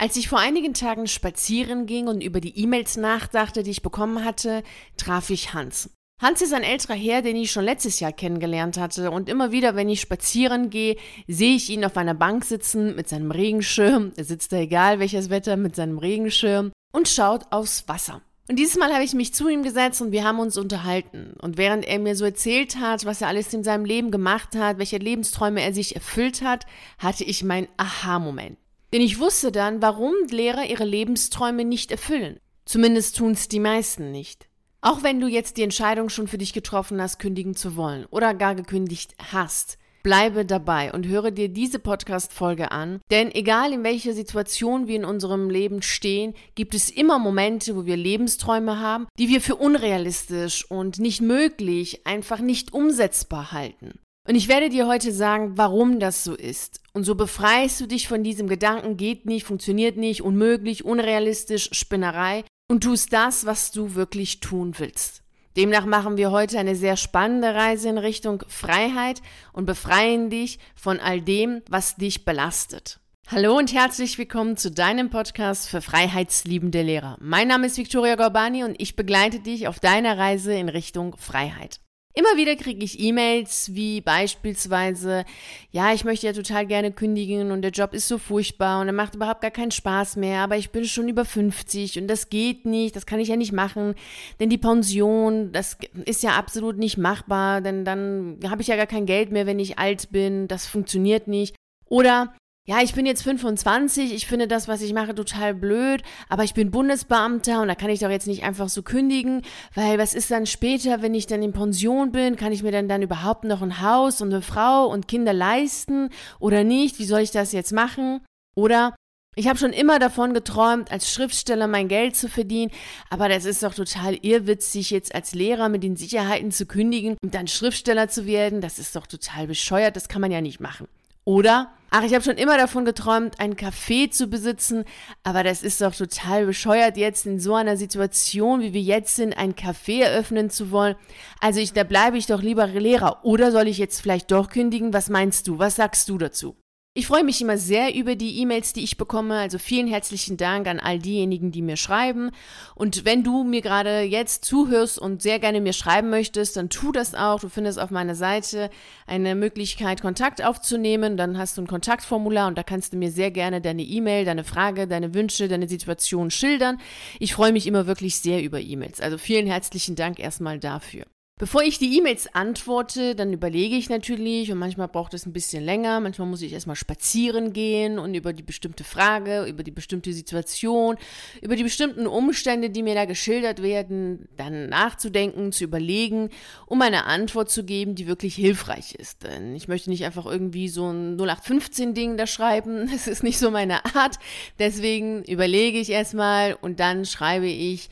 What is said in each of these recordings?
Als ich vor einigen Tagen spazieren ging und über die E-Mails nachdachte, die ich bekommen hatte, traf ich Hans. Hans ist ein älterer Herr, den ich schon letztes Jahr kennengelernt hatte und immer wieder, wenn ich spazieren gehe, sehe ich ihn auf einer Bank sitzen mit seinem Regenschirm, er sitzt da egal welches Wetter mit seinem Regenschirm und schaut aufs Wasser. Und dieses Mal habe ich mich zu ihm gesetzt und wir haben uns unterhalten. Und während er mir so erzählt hat, was er alles in seinem Leben gemacht hat, welche Lebensträume er sich erfüllt hat, hatte ich meinen Aha-Moment. Denn ich wusste dann, warum Lehrer ihre Lebensträume nicht erfüllen. Zumindest tun es die meisten nicht. Auch wenn du jetzt die Entscheidung schon für dich getroffen hast, kündigen zu wollen oder gar gekündigt hast, bleibe dabei und höre dir diese Podcast-Folge an. Denn egal in welcher Situation wir in unserem Leben stehen, gibt es immer Momente, wo wir Lebensträume haben, die wir für unrealistisch und nicht möglich, einfach nicht umsetzbar halten. Und ich werde dir heute sagen, warum das so ist. Und so befreist du dich von diesem Gedanken, geht nicht, funktioniert nicht, unmöglich, unrealistisch, Spinnerei und tust das, was du wirklich tun willst. Demnach machen wir heute eine sehr spannende Reise in Richtung Freiheit und befreien dich von all dem, was dich belastet. Hallo und herzlich willkommen zu deinem Podcast für freiheitsliebende Lehrer. Mein Name ist Victoria Gorbani und ich begleite dich auf deiner Reise in Richtung Freiheit. Immer wieder kriege ich E-Mails wie beispielsweise, ja, ich möchte ja total gerne kündigen und der Job ist so furchtbar und er macht überhaupt gar keinen Spaß mehr, aber ich bin schon über 50 und das geht nicht, das kann ich ja nicht machen, denn die Pension, das ist ja absolut nicht machbar, denn dann habe ich ja gar kein Geld mehr, wenn ich alt bin, das funktioniert nicht. Oder ja, ich bin jetzt 25, ich finde das, was ich mache, total blöd, aber ich bin Bundesbeamter und da kann ich doch jetzt nicht einfach so kündigen, weil was ist dann später, wenn ich dann in Pension bin? Kann ich mir dann dann überhaupt noch ein Haus und eine Frau und Kinder leisten oder nicht? Wie soll ich das jetzt machen? Oder ich habe schon immer davon geträumt, als Schriftsteller mein Geld zu verdienen, aber das ist doch total irrwitzig, jetzt als Lehrer mit den Sicherheiten zu kündigen und dann Schriftsteller zu werden. Das ist doch total bescheuert, das kann man ja nicht machen. Oder, ach, ich habe schon immer davon geträumt, ein Café zu besitzen, aber das ist doch total bescheuert, jetzt in so einer Situation, wie wir jetzt sind, ein Café eröffnen zu wollen. Also ich, da bleibe ich doch lieber Lehrer. Oder soll ich jetzt vielleicht doch kündigen? Was meinst du? Was sagst du dazu? Ich freue mich immer sehr über die E-Mails, die ich bekomme. Also vielen herzlichen Dank an all diejenigen, die mir schreiben. Und wenn du mir gerade jetzt zuhörst und sehr gerne mir schreiben möchtest, dann tu das auch. Du findest auf meiner Seite eine Möglichkeit, Kontakt aufzunehmen. Dann hast du ein Kontaktformular und da kannst du mir sehr gerne deine E-Mail, deine Frage, deine Wünsche, deine Situation schildern. Ich freue mich immer wirklich sehr über E-Mails. Also vielen herzlichen Dank erstmal dafür. Bevor ich die E-Mails antworte, dann überlege ich natürlich und manchmal braucht es ein bisschen länger, manchmal muss ich erstmal spazieren gehen und über die bestimmte Frage, über die bestimmte Situation, über die bestimmten Umstände, die mir da geschildert werden, dann nachzudenken, zu überlegen, um eine Antwort zu geben, die wirklich hilfreich ist. Denn ich möchte nicht einfach irgendwie so ein 0815-Ding da schreiben, das ist nicht so meine Art. Deswegen überlege ich erstmal und dann schreibe ich,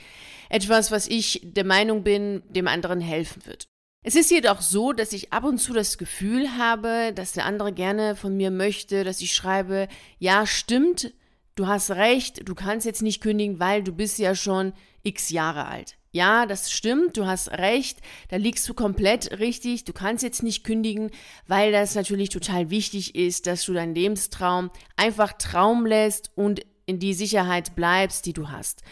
etwas, was ich der Meinung bin, dem anderen helfen wird. Es ist jedoch so, dass ich ab und zu das Gefühl habe, dass der andere gerne von mir möchte, dass ich schreibe, ja, stimmt, du hast recht, du kannst jetzt nicht kündigen, weil du bist ja schon x Jahre alt. Ja, das stimmt, du hast recht, da liegst du komplett richtig, du kannst jetzt nicht kündigen, weil das natürlich total wichtig ist, dass du deinen Lebenstraum einfach Traum lässt und in die Sicherheit bleibst, die du hast.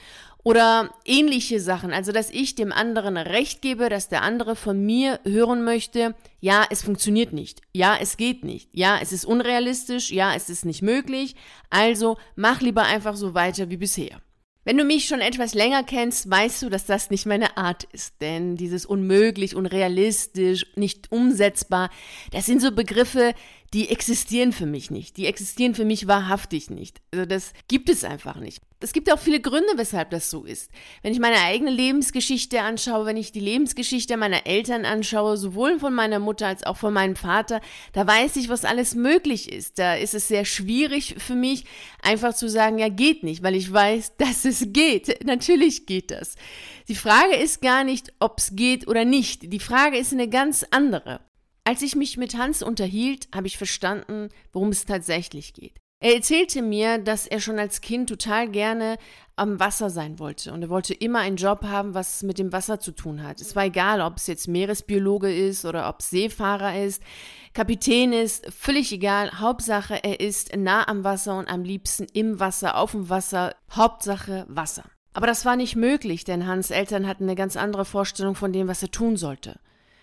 Oder ähnliche Sachen, also dass ich dem anderen Recht gebe, dass der andere von mir hören möchte, ja, es funktioniert nicht, ja, es geht nicht, ja, es ist unrealistisch, ja, es ist nicht möglich, also mach lieber einfach so weiter wie bisher. Wenn du mich schon etwas länger kennst, weißt du, dass das nicht meine Art ist. Denn dieses unmöglich, unrealistisch, nicht umsetzbar, das sind so Begriffe, die existieren für mich nicht. Die existieren für mich wahrhaftig nicht. Also das gibt es einfach nicht. Es gibt auch viele Gründe, weshalb das so ist. Wenn ich meine eigene Lebensgeschichte anschaue, wenn ich die Lebensgeschichte meiner Eltern anschaue, sowohl von meiner Mutter als auch von meinem Vater, da weiß ich, was alles möglich ist. Da ist es sehr schwierig für mich, einfach zu sagen, ja, geht nicht, weil ich weiß, dass es geht. Natürlich geht das. Die Frage ist gar nicht, ob es geht oder nicht. Die Frage ist eine ganz andere. Als ich mich mit Hans unterhielt, habe ich verstanden, worum es tatsächlich geht. Er erzählte mir, dass er schon als Kind total gerne am Wasser sein wollte und er wollte immer einen Job haben, was mit dem Wasser zu tun hat. Es war egal, ob es jetzt Meeresbiologe ist oder ob es Seefahrer ist, Kapitän ist, völlig egal. Hauptsache, er ist nah am Wasser und am liebsten im Wasser, auf dem Wasser. Hauptsache Wasser. Aber das war nicht möglich, denn Hans Eltern hatten eine ganz andere Vorstellung von dem, was er tun sollte.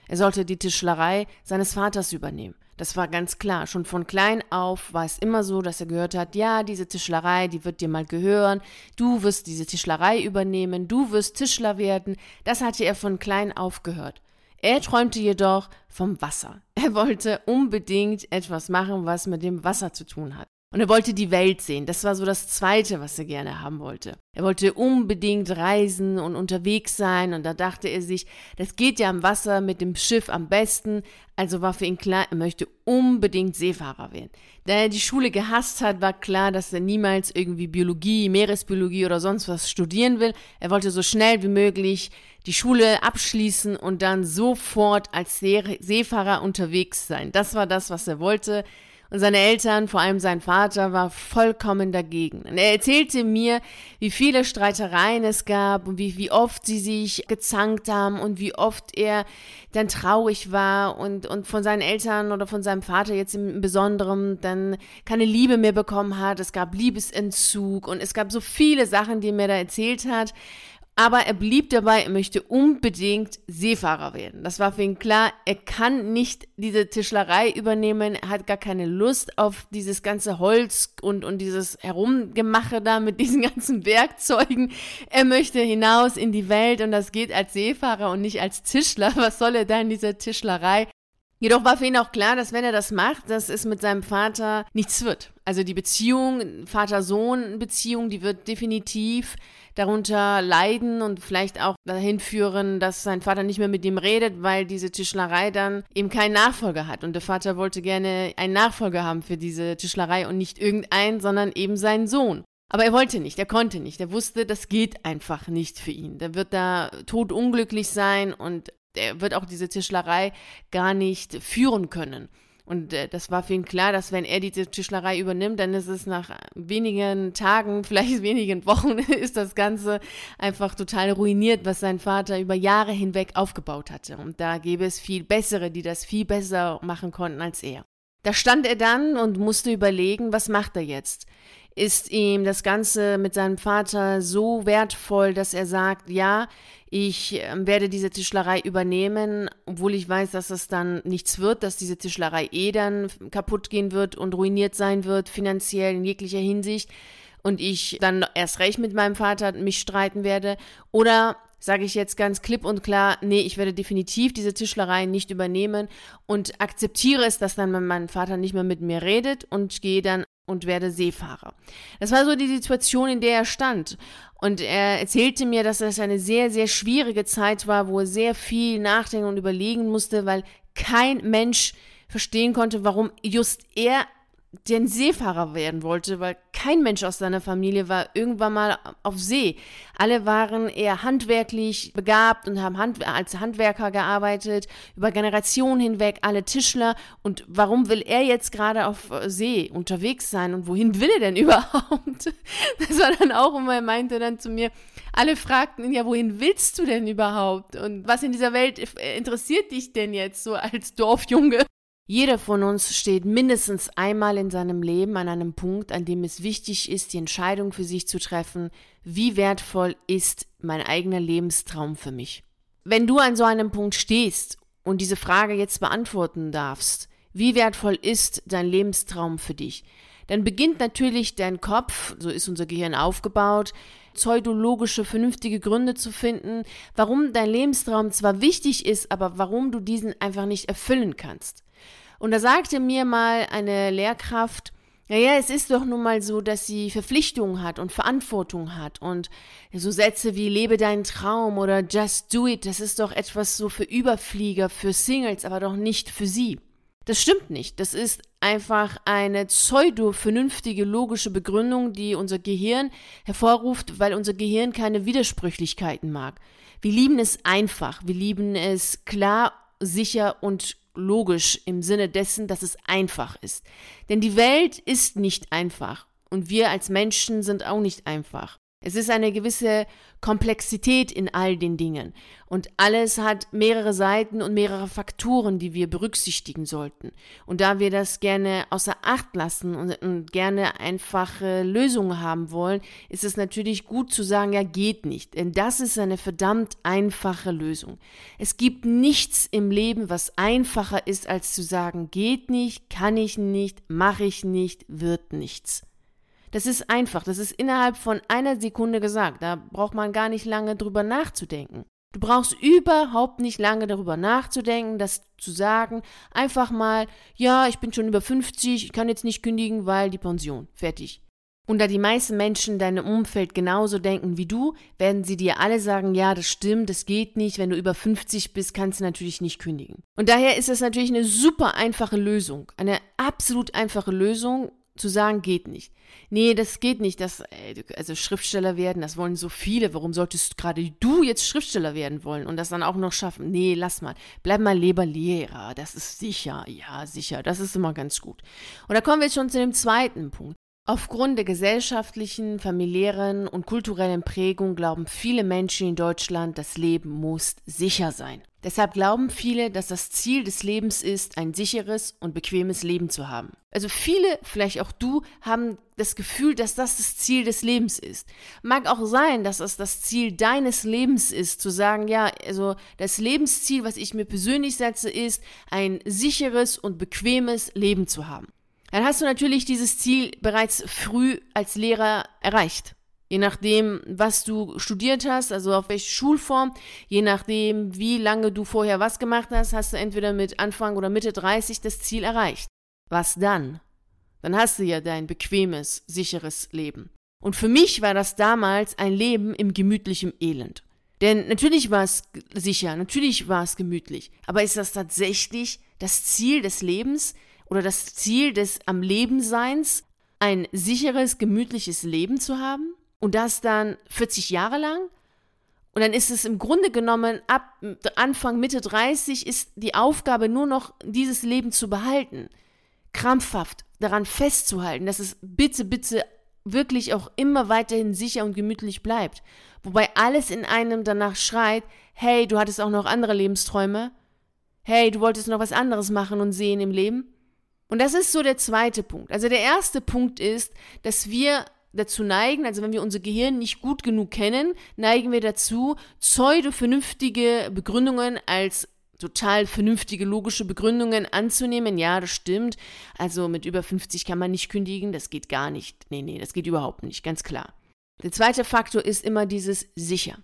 Er sollte die Tischlerei seines Vaters übernehmen. Das war ganz klar. Schon von klein auf war es immer so, dass er gehört hat, ja, diese Tischlerei, die wird dir mal gehören. Du wirst diese Tischlerei übernehmen. Du wirst Tischler werden. Das hatte er von klein auf gehört. Er träumte jedoch vom Wasser. Er wollte unbedingt etwas machen, was mit dem Wasser zu tun hat. Und er wollte die Welt sehen. Das war so das Zweite, was er gerne haben wollte. Er wollte unbedingt reisen und unterwegs sein. Und da dachte er sich, das geht ja am Wasser mit dem Schiff am besten. Also war für ihn klar, er möchte unbedingt Seefahrer werden. Da er die Schule gehasst hat, war klar, dass er niemals irgendwie Biologie, Meeresbiologie oder sonst was studieren will. Er wollte so schnell wie möglich die Schule abschließen und dann sofort als Seefahrer unterwegs sein. Das war das, was er wollte. Und seine Eltern, vor allem sein Vater, war vollkommen dagegen. Und er erzählte mir, wie viele Streitereien es gab und wie, wie oft sie sich gezankt haben und wie oft er dann traurig war und, und von seinen Eltern oder von seinem Vater jetzt im Besonderen dann keine Liebe mehr bekommen hat. Es gab Liebesentzug und es gab so viele Sachen, die er mir da erzählt hat. Aber er blieb dabei, er möchte unbedingt Seefahrer werden. Das war für ihn klar, er kann nicht diese Tischlerei übernehmen, er hat gar keine Lust auf dieses ganze Holz und, und dieses Herumgemache da mit diesen ganzen Werkzeugen. Er möchte hinaus in die Welt und das geht als Seefahrer und nicht als Tischler. Was soll er da in dieser Tischlerei? Jedoch war für ihn auch klar, dass wenn er das macht, dass es mit seinem Vater nichts wird. Also die Beziehung, Vater-Sohn-Beziehung, die wird definitiv darunter leiden und vielleicht auch dahin führen, dass sein Vater nicht mehr mit ihm redet, weil diese Tischlerei dann eben keinen Nachfolger hat. Und der Vater wollte gerne einen Nachfolger haben für diese Tischlerei und nicht irgendeinen, sondern eben seinen Sohn. Aber er wollte nicht, er konnte nicht. Er wusste, das geht einfach nicht für ihn. Der wird da totunglücklich sein und er wird auch diese Tischlerei gar nicht führen können. Und äh, das war für ihn klar, dass wenn er diese Tischlerei übernimmt, dann ist es nach wenigen Tagen, vielleicht wenigen Wochen, ist das Ganze einfach total ruiniert, was sein Vater über Jahre hinweg aufgebaut hatte. Und da gäbe es viel bessere, die das viel besser machen konnten als er. Da stand er dann und musste überlegen, was macht er jetzt? Ist ihm das Ganze mit seinem Vater so wertvoll, dass er sagt, ja, ich ähm, werde diese Tischlerei übernehmen, obwohl ich weiß, dass es dann nichts wird, dass diese Tischlerei eh dann kaputt gehen wird und ruiniert sein wird, finanziell in jeglicher Hinsicht. Und ich dann erst recht mit meinem Vater mich streiten werde. Oder sage ich jetzt ganz klipp und klar, nee, ich werde definitiv diese Tischlerei nicht übernehmen und akzeptiere es, dass dann mein Vater nicht mehr mit mir redet und gehe dann und werde Seefahrer. Das war so die Situation, in der er stand. Und er erzählte mir, dass es eine sehr, sehr schwierige Zeit war, wo er sehr viel nachdenken und überlegen musste, weil kein Mensch verstehen konnte, warum just er den Seefahrer werden wollte, weil kein Mensch aus seiner Familie war irgendwann mal auf See. Alle waren eher handwerklich begabt und haben Hand, als Handwerker gearbeitet, über Generationen hinweg, alle Tischler. Und warum will er jetzt gerade auf See unterwegs sein und wohin will er denn überhaupt? Das war dann auch immer, er meinte dann zu mir, alle fragten ihn, ja, wohin willst du denn überhaupt? Und was in dieser Welt interessiert dich denn jetzt so als Dorfjunge? Jeder von uns steht mindestens einmal in seinem Leben an einem Punkt, an dem es wichtig ist, die Entscheidung für sich zu treffen, wie wertvoll ist mein eigener Lebenstraum für mich. Wenn du an so einem Punkt stehst und diese Frage jetzt beantworten darfst, wie wertvoll ist dein Lebenstraum für dich, dann beginnt natürlich dein Kopf, so ist unser Gehirn aufgebaut, pseudologische, vernünftige Gründe zu finden, warum dein Lebenstraum zwar wichtig ist, aber warum du diesen einfach nicht erfüllen kannst. Und da sagte mir mal eine Lehrkraft, naja, es ist doch nun mal so, dass sie Verpflichtungen hat und Verantwortung hat. Und so Sätze wie lebe deinen Traum oder just do it, das ist doch etwas so für Überflieger, für Singles, aber doch nicht für sie. Das stimmt nicht. Das ist einfach eine pseudo-vernünftige logische Begründung, die unser Gehirn hervorruft, weil unser Gehirn keine Widersprüchlichkeiten mag. Wir lieben es einfach. Wir lieben es klar sicher und logisch im Sinne dessen, dass es einfach ist. Denn die Welt ist nicht einfach und wir als Menschen sind auch nicht einfach. Es ist eine gewisse Komplexität in all den Dingen. Und alles hat mehrere Seiten und mehrere Faktoren, die wir berücksichtigen sollten. Und da wir das gerne außer Acht lassen und, und gerne einfache Lösungen haben wollen, ist es natürlich gut zu sagen, ja, geht nicht. Denn das ist eine verdammt einfache Lösung. Es gibt nichts im Leben, was einfacher ist, als zu sagen, geht nicht, kann ich nicht, mache ich nicht, wird nichts. Das ist einfach, das ist innerhalb von einer Sekunde gesagt. Da braucht man gar nicht lange drüber nachzudenken. Du brauchst überhaupt nicht lange darüber nachzudenken, das zu sagen. Einfach mal, ja, ich bin schon über 50, ich kann jetzt nicht kündigen, weil die Pension. Fertig. Und da die meisten Menschen deinem Umfeld genauso denken wie du, werden sie dir alle sagen, ja, das stimmt, das geht nicht, wenn du über 50 bist, kannst du natürlich nicht kündigen. Und daher ist es natürlich eine super einfache Lösung, eine absolut einfache Lösung, zu sagen, geht nicht. Nee, das geht nicht. Das, äh, also Schriftsteller werden, das wollen so viele. Warum solltest gerade du jetzt Schriftsteller werden wollen und das dann auch noch schaffen? Nee, lass mal. Bleib mal lieber Lehrer. Das ist sicher. Ja, sicher. Das ist immer ganz gut. Und da kommen wir jetzt schon zu dem zweiten Punkt. Aufgrund der gesellschaftlichen, familiären und kulturellen Prägung glauben viele Menschen in Deutschland, das Leben muss sicher sein. Deshalb glauben viele, dass das Ziel des Lebens ist, ein sicheres und bequemes Leben zu haben. Also viele, vielleicht auch du, haben das Gefühl, dass das das Ziel des Lebens ist. Mag auch sein, dass es das Ziel deines Lebens ist, zu sagen, ja, also das Lebensziel, was ich mir persönlich setze, ist, ein sicheres und bequemes Leben zu haben dann hast du natürlich dieses Ziel bereits früh als Lehrer erreicht. Je nachdem, was du studiert hast, also auf welche Schulform, je nachdem, wie lange du vorher was gemacht hast, hast du entweder mit Anfang oder Mitte 30 das Ziel erreicht. Was dann? Dann hast du ja dein bequemes, sicheres Leben. Und für mich war das damals ein Leben im gemütlichen Elend. Denn natürlich war es sicher, natürlich war es gemütlich. Aber ist das tatsächlich das Ziel des Lebens? Oder das Ziel des am Leben Seins, ein sicheres, gemütliches Leben zu haben und das dann 40 Jahre lang? Und dann ist es im Grunde genommen ab Anfang, Mitte 30 ist die Aufgabe nur noch, dieses Leben zu behalten. Krampfhaft daran festzuhalten, dass es bitte, bitte wirklich auch immer weiterhin sicher und gemütlich bleibt. Wobei alles in einem danach schreit, hey, du hattest auch noch andere Lebensträume. Hey, du wolltest noch was anderes machen und sehen im Leben. Und das ist so der zweite Punkt. Also der erste Punkt ist, dass wir dazu neigen, also wenn wir unser Gehirn nicht gut genug kennen, neigen wir dazu, pseudo-vernünftige Begründungen als total vernünftige, logische Begründungen anzunehmen. Ja, das stimmt. Also mit über 50 kann man nicht kündigen, das geht gar nicht. Nee, nee, das geht überhaupt nicht, ganz klar. Der zweite Faktor ist immer dieses sicher.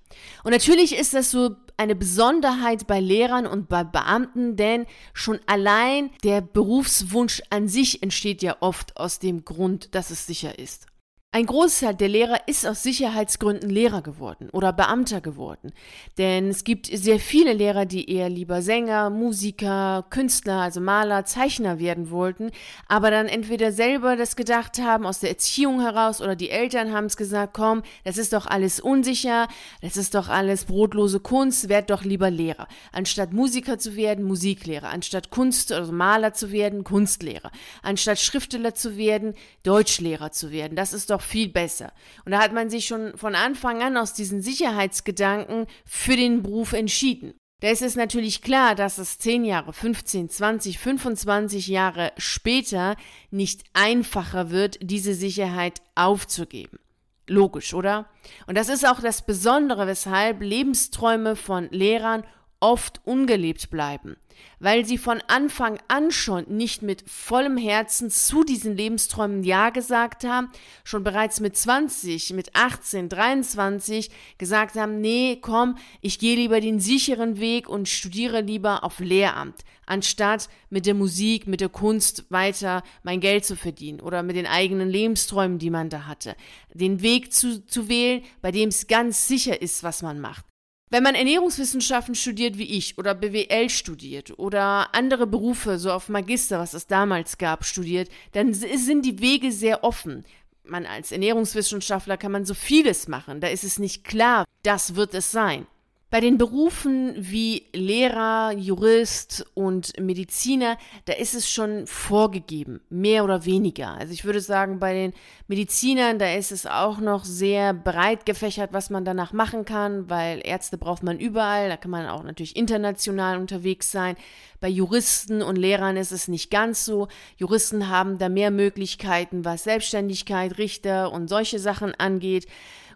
Und natürlich ist das so eine Besonderheit bei Lehrern und bei Beamten, denn schon allein der Berufswunsch an sich entsteht ja oft aus dem Grund, dass es sicher ist. Ein Großteil der Lehrer ist aus Sicherheitsgründen Lehrer geworden oder Beamter geworden. Denn es gibt sehr viele Lehrer, die eher lieber Sänger, Musiker, Künstler, also Maler, Zeichner werden wollten, aber dann entweder selber das gedacht haben aus der Erziehung heraus oder die Eltern haben es gesagt, komm, das ist doch alles unsicher, das ist doch alles brotlose Kunst, werd doch lieber Lehrer. Anstatt Musiker zu werden, Musiklehrer. Anstatt Kunst, also Maler zu werden, Kunstlehrer. Anstatt Schriftsteller zu werden, Deutschlehrer zu werden. Das ist doch doch viel besser. Und da hat man sich schon von Anfang an aus diesen Sicherheitsgedanken für den Beruf entschieden. Da ist es natürlich klar, dass es 10 Jahre, 15, 20, 25 Jahre später nicht einfacher wird, diese Sicherheit aufzugeben. Logisch, oder? Und das ist auch das Besondere, weshalb Lebensträume von Lehrern oft ungelebt bleiben weil sie von Anfang an schon nicht mit vollem Herzen zu diesen Lebensträumen Ja gesagt haben, schon bereits mit 20, mit 18, 23 gesagt haben, nee, komm, ich gehe lieber den sicheren Weg und studiere lieber auf Lehramt, anstatt mit der Musik, mit der Kunst weiter mein Geld zu verdienen oder mit den eigenen Lebensträumen, die man da hatte. Den Weg zu, zu wählen, bei dem es ganz sicher ist, was man macht. Wenn man Ernährungswissenschaften studiert wie ich oder BWL studiert oder andere Berufe, so auf Magister, was es damals gab, studiert, dann sind die Wege sehr offen. Man als Ernährungswissenschaftler kann man so vieles machen. Da ist es nicht klar, das wird es sein. Bei den Berufen wie Lehrer, Jurist und Mediziner, da ist es schon vorgegeben, mehr oder weniger. Also ich würde sagen, bei den Medizinern, da ist es auch noch sehr breit gefächert, was man danach machen kann, weil Ärzte braucht man überall, da kann man auch natürlich international unterwegs sein. Bei Juristen und Lehrern ist es nicht ganz so. Juristen haben da mehr Möglichkeiten, was Selbstständigkeit, Richter und solche Sachen angeht.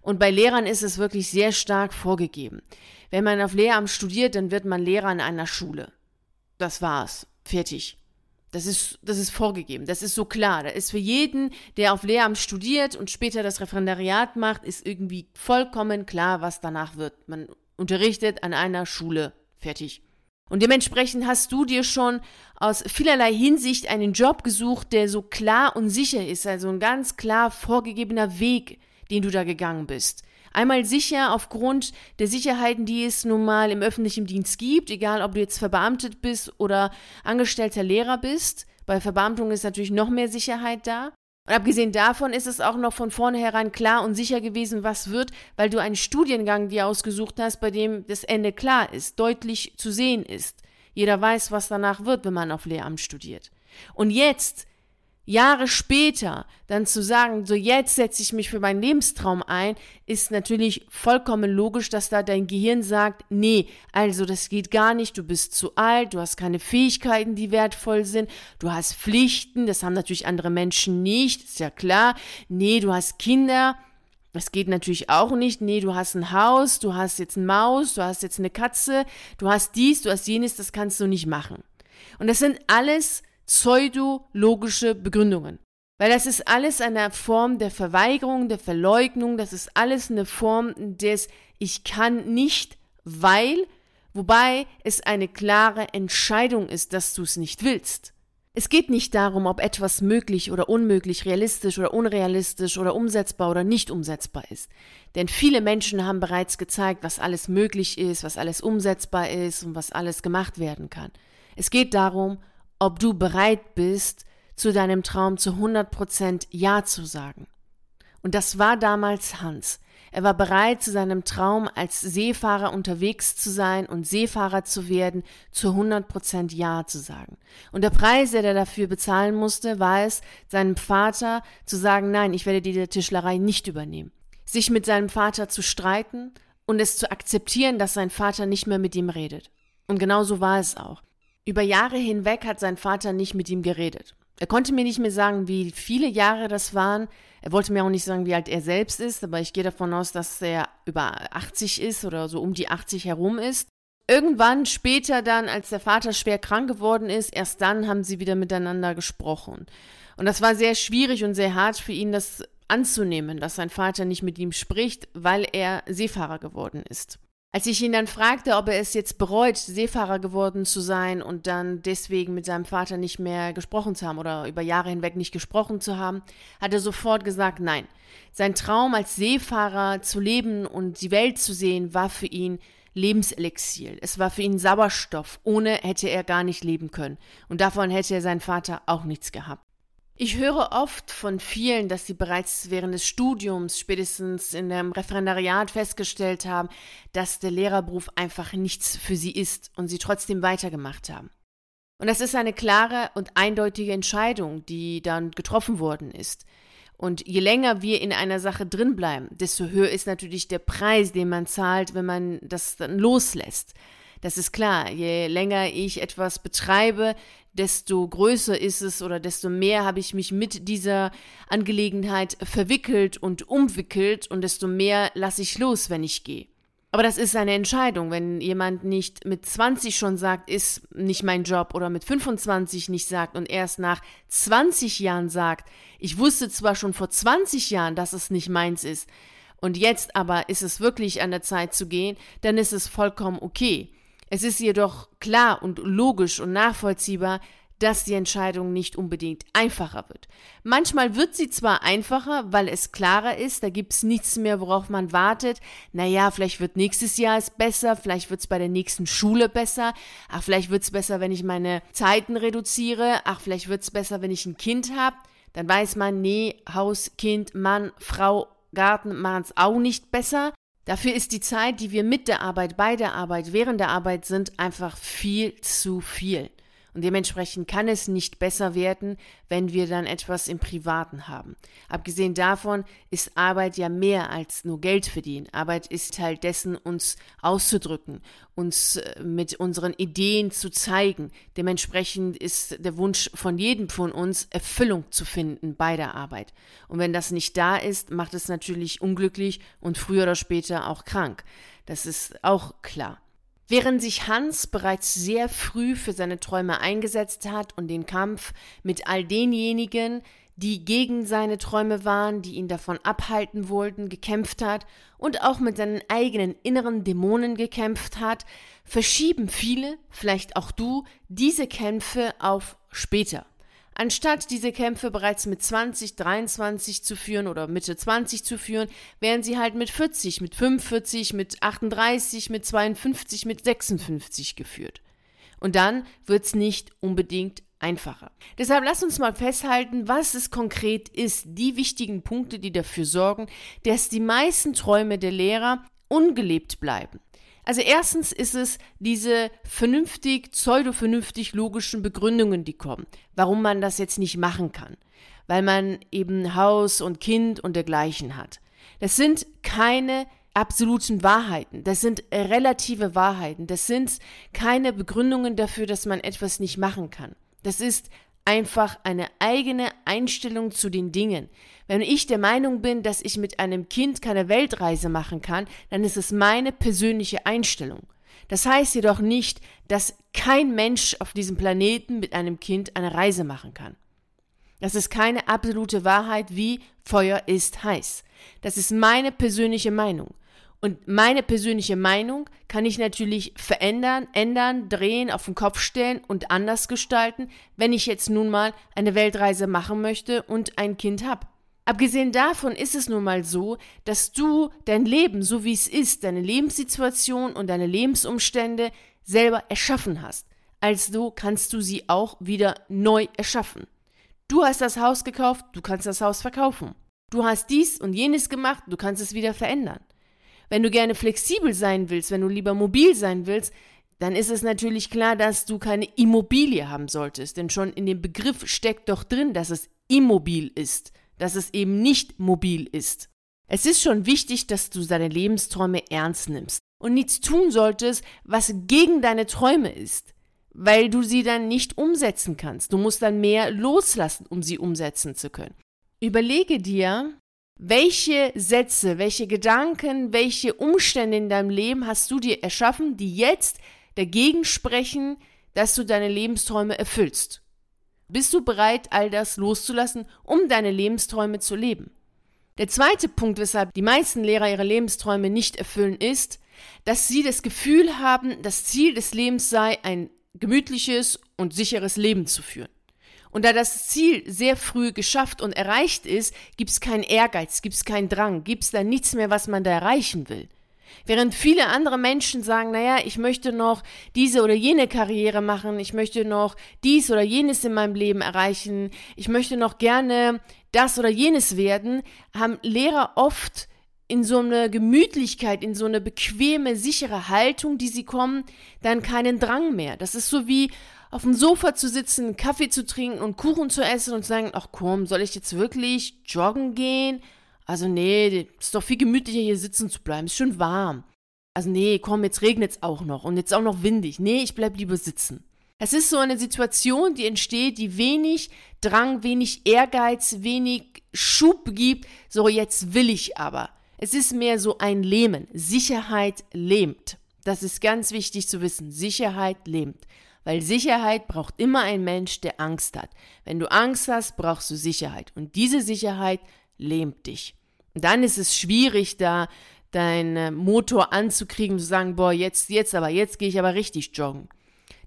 Und bei Lehrern ist es wirklich sehr stark vorgegeben. Wenn man auf Lehramt studiert, dann wird man Lehrer in einer Schule. Das war's. Fertig. Das ist, das ist vorgegeben. Das ist so klar. Da ist für jeden, der auf Lehramt studiert und später das Referendariat macht, ist irgendwie vollkommen klar, was danach wird. Man unterrichtet an einer Schule. Fertig. Und dementsprechend hast du dir schon aus vielerlei Hinsicht einen Job gesucht, der so klar und sicher ist, also ein ganz klar vorgegebener Weg den du da gegangen bist. Einmal sicher aufgrund der Sicherheiten, die es nun mal im öffentlichen Dienst gibt, egal ob du jetzt verbeamtet bist oder angestellter Lehrer bist. Bei Verbeamtung ist natürlich noch mehr Sicherheit da. Und abgesehen davon ist es auch noch von vornherein klar und sicher gewesen, was wird, weil du einen Studiengang dir ausgesucht hast, bei dem das Ende klar ist, deutlich zu sehen ist. Jeder weiß, was danach wird, wenn man auf Lehramt studiert. Und jetzt Jahre später dann zu sagen, so jetzt setze ich mich für meinen Lebenstraum ein, ist natürlich vollkommen logisch, dass da dein Gehirn sagt, nee, also das geht gar nicht, du bist zu alt, du hast keine Fähigkeiten, die wertvoll sind, du hast Pflichten, das haben natürlich andere Menschen nicht, ist ja klar, nee, du hast Kinder, das geht natürlich auch nicht. Nee, du hast ein Haus, du hast jetzt eine Maus, du hast jetzt eine Katze, du hast dies, du hast jenes, das kannst du nicht machen. Und das sind alles pseudologische Begründungen. Weil das ist alles eine Form der Verweigerung, der Verleugnung, das ist alles eine Form des Ich kann nicht, weil, wobei es eine klare Entscheidung ist, dass du es nicht willst. Es geht nicht darum, ob etwas möglich oder unmöglich, realistisch oder unrealistisch oder umsetzbar oder nicht umsetzbar ist. Denn viele Menschen haben bereits gezeigt, was alles möglich ist, was alles umsetzbar ist und was alles gemacht werden kann. Es geht darum, ob du bereit bist, zu deinem Traum zu 100% Ja zu sagen. Und das war damals Hans. Er war bereit, zu seinem Traum als Seefahrer unterwegs zu sein und Seefahrer zu werden, zu 100% Ja zu sagen. Und der Preis, der er dafür bezahlen musste, war es, seinem Vater zu sagen, nein, ich werde diese Tischlerei nicht übernehmen. Sich mit seinem Vater zu streiten und es zu akzeptieren, dass sein Vater nicht mehr mit ihm redet. Und genau so war es auch. Über Jahre hinweg hat sein Vater nicht mit ihm geredet. Er konnte mir nicht mehr sagen, wie viele Jahre das waren. Er wollte mir auch nicht sagen, wie alt er selbst ist, aber ich gehe davon aus, dass er über 80 ist oder so um die 80 herum ist. Irgendwann später dann, als der Vater schwer krank geworden ist, erst dann haben sie wieder miteinander gesprochen. Und das war sehr schwierig und sehr hart für ihn, das anzunehmen, dass sein Vater nicht mit ihm spricht, weil er Seefahrer geworden ist. Als ich ihn dann fragte, ob er es jetzt bereut, Seefahrer geworden zu sein und dann deswegen mit seinem Vater nicht mehr gesprochen zu haben oder über Jahre hinweg nicht gesprochen zu haben, hat er sofort gesagt, nein. Sein Traum als Seefahrer zu leben und die Welt zu sehen, war für ihn Lebenselixier. Es war für ihn Sauerstoff. Ohne hätte er gar nicht leben können. Und davon hätte er sein Vater auch nichts gehabt. Ich höre oft von vielen, dass sie bereits während des Studiums, spätestens in dem Referendariat festgestellt haben, dass der Lehrerberuf einfach nichts für sie ist und sie trotzdem weitergemacht haben. Und das ist eine klare und eindeutige Entscheidung, die dann getroffen worden ist. Und je länger wir in einer Sache drinbleiben, desto höher ist natürlich der Preis, den man zahlt, wenn man das dann loslässt. Das ist klar. Je länger ich etwas betreibe, desto größer ist es oder desto mehr habe ich mich mit dieser Angelegenheit verwickelt und umwickelt und desto mehr lasse ich los, wenn ich gehe. Aber das ist eine Entscheidung. Wenn jemand nicht mit 20 schon sagt, ist nicht mein Job oder mit 25 nicht sagt und erst nach 20 Jahren sagt, ich wusste zwar schon vor 20 Jahren, dass es nicht meins ist, und jetzt aber ist es wirklich an der Zeit zu gehen, dann ist es vollkommen okay. Es ist jedoch klar und logisch und nachvollziehbar, dass die Entscheidung nicht unbedingt einfacher wird. Manchmal wird sie zwar einfacher, weil es klarer ist, da gibt es nichts mehr, worauf man wartet. Naja, vielleicht wird nächstes Jahr es besser, vielleicht wird es bei der nächsten Schule besser, ach, vielleicht wird es besser, wenn ich meine Zeiten reduziere, ach, vielleicht wird es besser, wenn ich ein Kind habe. Dann weiß man, nee, Haus, Kind, Mann, Frau, Garten machen es auch nicht besser. Dafür ist die Zeit, die wir mit der Arbeit, bei der Arbeit, während der Arbeit sind, einfach viel zu viel. Und dementsprechend kann es nicht besser werden, wenn wir dann etwas im Privaten haben. Abgesehen davon ist Arbeit ja mehr als nur Geld verdienen. Arbeit ist halt dessen, uns auszudrücken, uns äh, mit unseren Ideen zu zeigen. Dementsprechend ist der Wunsch von jedem von uns, Erfüllung zu finden bei der Arbeit. Und wenn das nicht da ist, macht es natürlich unglücklich und früher oder später auch krank. Das ist auch klar. Während sich Hans bereits sehr früh für seine Träume eingesetzt hat und den Kampf mit all denjenigen, die gegen seine Träume waren, die ihn davon abhalten wollten, gekämpft hat und auch mit seinen eigenen inneren Dämonen gekämpft hat, verschieben viele, vielleicht auch du, diese Kämpfe auf später. Anstatt diese Kämpfe bereits mit 20, 23 zu führen oder Mitte 20 zu führen, werden sie halt mit 40, mit 45, mit 38, mit 52, mit 56 geführt. Und dann wird's nicht unbedingt einfacher. Deshalb lass uns mal festhalten, was es konkret ist, die wichtigen Punkte, die dafür sorgen, dass die meisten Träume der Lehrer ungelebt bleiben. Also erstens ist es diese vernünftig, pseudo-vernünftig logischen Begründungen, die kommen, warum man das jetzt nicht machen kann. Weil man eben Haus und Kind und dergleichen hat. Das sind keine absoluten Wahrheiten. Das sind relative Wahrheiten. Das sind keine Begründungen dafür, dass man etwas nicht machen kann. Das ist einfach eine eigene Einstellung zu den Dingen. Wenn ich der Meinung bin, dass ich mit einem Kind keine Weltreise machen kann, dann ist es meine persönliche Einstellung. Das heißt jedoch nicht, dass kein Mensch auf diesem Planeten mit einem Kind eine Reise machen kann. Das ist keine absolute Wahrheit wie Feuer ist heiß. Das ist meine persönliche Meinung. Und meine persönliche Meinung kann ich natürlich verändern, ändern, drehen, auf den Kopf stellen und anders gestalten, wenn ich jetzt nun mal eine Weltreise machen möchte und ein Kind habe. Abgesehen davon ist es nun mal so, dass du dein Leben, so wie es ist, deine Lebenssituation und deine Lebensumstände selber erschaffen hast. Also kannst du sie auch wieder neu erschaffen. Du hast das Haus gekauft, du kannst das Haus verkaufen. Du hast dies und jenes gemacht, du kannst es wieder verändern. Wenn du gerne flexibel sein willst, wenn du lieber mobil sein willst, dann ist es natürlich klar, dass du keine Immobilie haben solltest. Denn schon in dem Begriff steckt doch drin, dass es immobil ist, dass es eben nicht mobil ist. Es ist schon wichtig, dass du deine Lebensträume ernst nimmst und nichts tun solltest, was gegen deine Träume ist, weil du sie dann nicht umsetzen kannst. Du musst dann mehr loslassen, um sie umsetzen zu können. Überlege dir, welche Sätze, welche Gedanken, welche Umstände in deinem Leben hast du dir erschaffen, die jetzt dagegen sprechen, dass du deine Lebensträume erfüllst? Bist du bereit, all das loszulassen, um deine Lebensträume zu leben? Der zweite Punkt, weshalb die meisten Lehrer ihre Lebensträume nicht erfüllen, ist, dass sie das Gefühl haben, das Ziel des Lebens sei, ein gemütliches und sicheres Leben zu führen. Und da das Ziel sehr früh geschafft und erreicht ist, gibt es keinen Ehrgeiz, gibt es keinen Drang, gibt es da nichts mehr, was man da erreichen will. Während viele andere Menschen sagen, naja, ich möchte noch diese oder jene Karriere machen, ich möchte noch dies oder jenes in meinem Leben erreichen, ich möchte noch gerne das oder jenes werden, haben Lehrer oft in so eine Gemütlichkeit, in so eine bequeme, sichere Haltung, die sie kommen, dann keinen Drang mehr. Das ist so wie, auf dem Sofa zu sitzen, Kaffee zu trinken und Kuchen zu essen und zu sagen, ach komm, soll ich jetzt wirklich joggen gehen? Also nee, ist doch viel gemütlicher hier sitzen zu bleiben, ist schon warm. Also nee, komm, jetzt regnet's auch noch und jetzt auch noch windig. Nee, ich bleib lieber sitzen. Es ist so eine Situation, die entsteht, die wenig Drang, wenig Ehrgeiz, wenig Schub gibt. So, jetzt will ich aber. Es ist mehr so ein Lähmen. Sicherheit lähmt. Das ist ganz wichtig zu wissen. Sicherheit lähmt. Weil Sicherheit braucht immer ein Mensch, der Angst hat. Wenn du Angst hast, brauchst du Sicherheit. Und diese Sicherheit lähmt dich. Und dann ist es schwierig, da deinen Motor anzukriegen zu sagen, boah, jetzt, jetzt aber, jetzt gehe ich aber richtig joggen.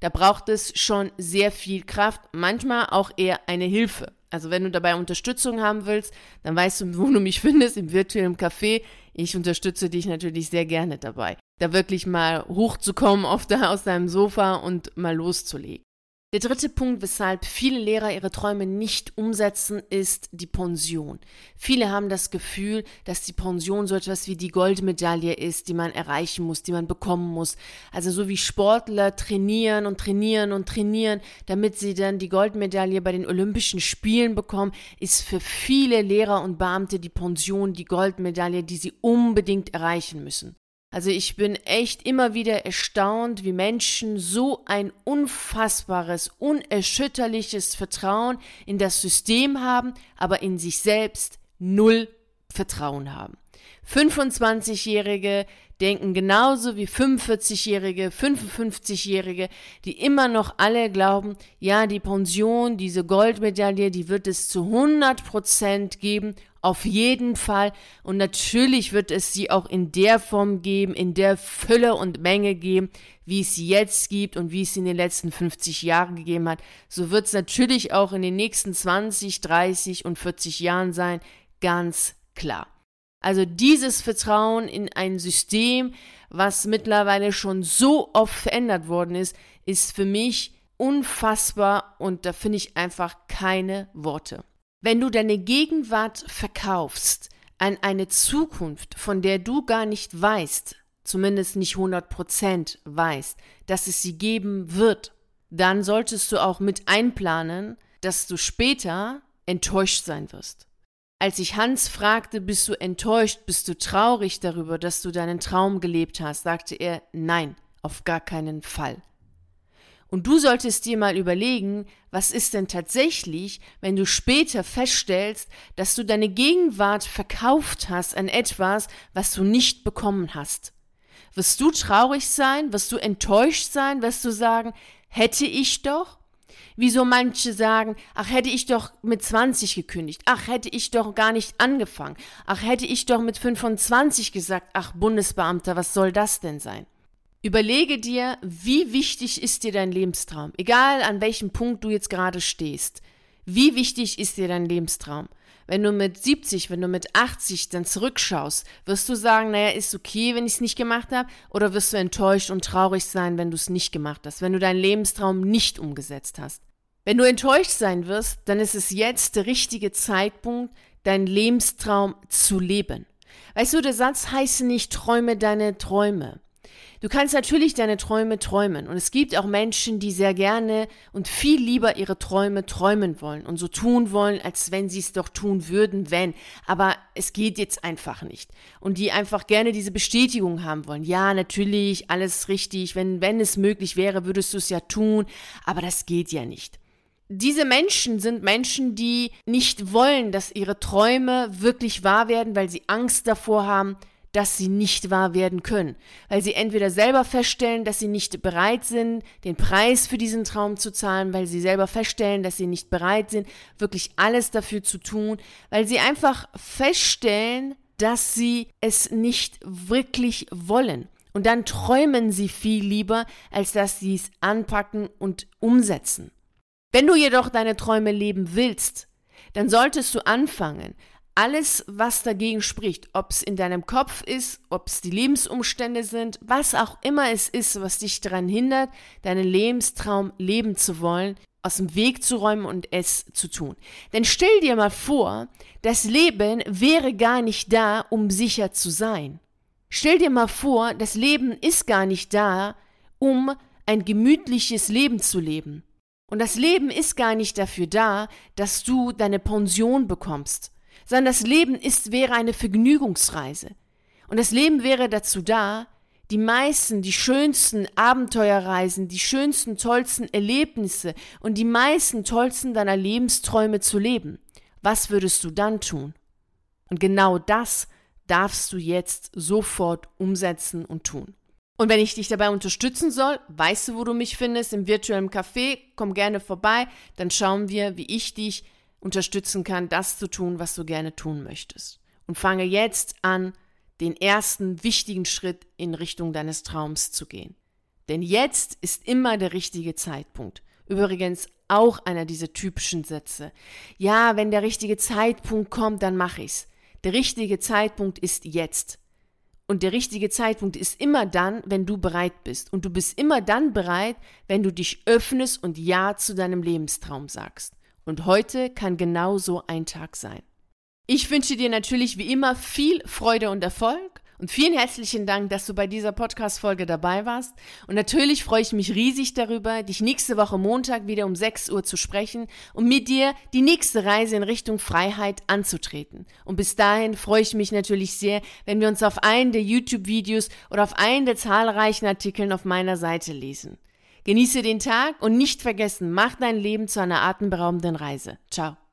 Da braucht es schon sehr viel Kraft, manchmal auch eher eine Hilfe. Also wenn du dabei Unterstützung haben willst, dann weißt du, wo du mich findest, im virtuellen Café. Ich unterstütze dich natürlich sehr gerne dabei da wirklich mal hochzukommen auf der, aus deinem Sofa und mal loszulegen. Der dritte Punkt, weshalb viele Lehrer ihre Träume nicht umsetzen, ist die Pension. Viele haben das Gefühl, dass die Pension so etwas wie die Goldmedaille ist, die man erreichen muss, die man bekommen muss. Also so wie Sportler trainieren und trainieren und trainieren, damit sie dann die Goldmedaille bei den Olympischen Spielen bekommen, ist für viele Lehrer und Beamte die Pension die Goldmedaille, die sie unbedingt erreichen müssen. Also ich bin echt immer wieder erstaunt, wie Menschen so ein unfassbares, unerschütterliches Vertrauen in das System haben, aber in sich selbst null Vertrauen haben. 25-Jährige denken genauso wie 45-Jährige, 55-Jährige, die immer noch alle glauben, ja, die Pension, diese Goldmedaille, die wird es zu 100 Prozent geben auf jeden Fall. Und natürlich wird es sie auch in der Form geben, in der Fülle und Menge geben, wie es sie jetzt gibt und wie es sie in den letzten 50 Jahren gegeben hat. So wird es natürlich auch in den nächsten 20, 30 und 40 Jahren sein. Ganz klar. Also dieses Vertrauen in ein System, was mittlerweile schon so oft verändert worden ist, ist für mich unfassbar und da finde ich einfach keine Worte. Wenn du deine Gegenwart verkaufst an eine Zukunft, von der du gar nicht weißt, zumindest nicht 100% weißt, dass es sie geben wird, dann solltest du auch mit einplanen, dass du später enttäuscht sein wirst. Als ich Hans fragte, bist du enttäuscht, bist du traurig darüber, dass du deinen Traum gelebt hast, sagte er, nein, auf gar keinen Fall. Und du solltest dir mal überlegen, was ist denn tatsächlich, wenn du später feststellst, dass du deine Gegenwart verkauft hast an etwas, was du nicht bekommen hast. Wirst du traurig sein? Wirst du enttäuscht sein? Wirst du sagen, hätte ich doch? Wieso manche sagen, ach hätte ich doch mit 20 gekündigt, ach hätte ich doch gar nicht angefangen, ach hätte ich doch mit 25 gesagt, ach Bundesbeamter, was soll das denn sein? Überlege dir, wie wichtig ist dir dein Lebenstraum, egal an welchem Punkt du jetzt gerade stehst. Wie wichtig ist dir dein Lebenstraum? Wenn du mit 70, wenn du mit 80 dann zurückschaust, wirst du sagen, naja, ist okay, wenn ich es nicht gemacht habe, oder wirst du enttäuscht und traurig sein, wenn du es nicht gemacht hast, wenn du deinen Lebenstraum nicht umgesetzt hast? Wenn du enttäuscht sein wirst, dann ist es jetzt der richtige Zeitpunkt, deinen Lebenstraum zu leben. Weißt du, der Satz heißt nicht, träume deine Träume. Du kannst natürlich deine Träume träumen und es gibt auch Menschen, die sehr gerne und viel lieber ihre Träume träumen wollen und so tun wollen, als wenn sie es doch tun würden, wenn. Aber es geht jetzt einfach nicht. Und die einfach gerne diese Bestätigung haben wollen. Ja, natürlich, alles richtig. Wenn, wenn es möglich wäre, würdest du es ja tun. Aber das geht ja nicht. Diese Menschen sind Menschen, die nicht wollen, dass ihre Träume wirklich wahr werden, weil sie Angst davor haben, dass sie nicht wahr werden können, weil sie entweder selber feststellen, dass sie nicht bereit sind, den Preis für diesen Traum zu zahlen, weil sie selber feststellen, dass sie nicht bereit sind, wirklich alles dafür zu tun, weil sie einfach feststellen, dass sie es nicht wirklich wollen. Und dann träumen sie viel lieber, als dass sie es anpacken und umsetzen. Wenn du jedoch deine Träume leben willst, dann solltest du anfangen, alles, was dagegen spricht, ob es in deinem Kopf ist, ob es die Lebensumstände sind, was auch immer es ist, was dich daran hindert, deinen Lebenstraum leben zu wollen, aus dem Weg zu räumen und es zu tun. Denn stell dir mal vor, das Leben wäre gar nicht da, um sicher zu sein. Stell dir mal vor, das Leben ist gar nicht da, um ein gemütliches Leben zu leben. Und das Leben ist gar nicht dafür da, dass du deine Pension bekommst sondern das Leben ist, wäre eine Vergnügungsreise. Und das Leben wäre dazu da, die meisten, die schönsten Abenteuerreisen, die schönsten, tollsten Erlebnisse und die meisten, tollsten deiner Lebensträume zu leben. Was würdest du dann tun? Und genau das darfst du jetzt sofort umsetzen und tun. Und wenn ich dich dabei unterstützen soll, weißt du, wo du mich findest, im virtuellen Café, komm gerne vorbei, dann schauen wir, wie ich dich unterstützen kann, das zu tun, was du gerne tun möchtest. Und fange jetzt an, den ersten wichtigen Schritt in Richtung deines Traums zu gehen. Denn jetzt ist immer der richtige Zeitpunkt. Übrigens auch einer dieser typischen Sätze. Ja, wenn der richtige Zeitpunkt kommt, dann mache ich's. Der richtige Zeitpunkt ist jetzt. Und der richtige Zeitpunkt ist immer dann, wenn du bereit bist. Und du bist immer dann bereit, wenn du dich öffnest und Ja zu deinem Lebenstraum sagst. Und heute kann genau so ein Tag sein. Ich wünsche dir natürlich wie immer viel Freude und Erfolg und vielen herzlichen Dank, dass du bei dieser Podcast-Folge dabei warst. Und natürlich freue ich mich riesig darüber, dich nächste Woche Montag wieder um 6 Uhr zu sprechen und mit dir die nächste Reise in Richtung Freiheit anzutreten. Und bis dahin freue ich mich natürlich sehr, wenn wir uns auf einen der YouTube-Videos oder auf einen der zahlreichen Artikeln auf meiner Seite lesen. Genieße den Tag und nicht vergessen, mach dein Leben zu einer atemberaubenden Reise. Ciao.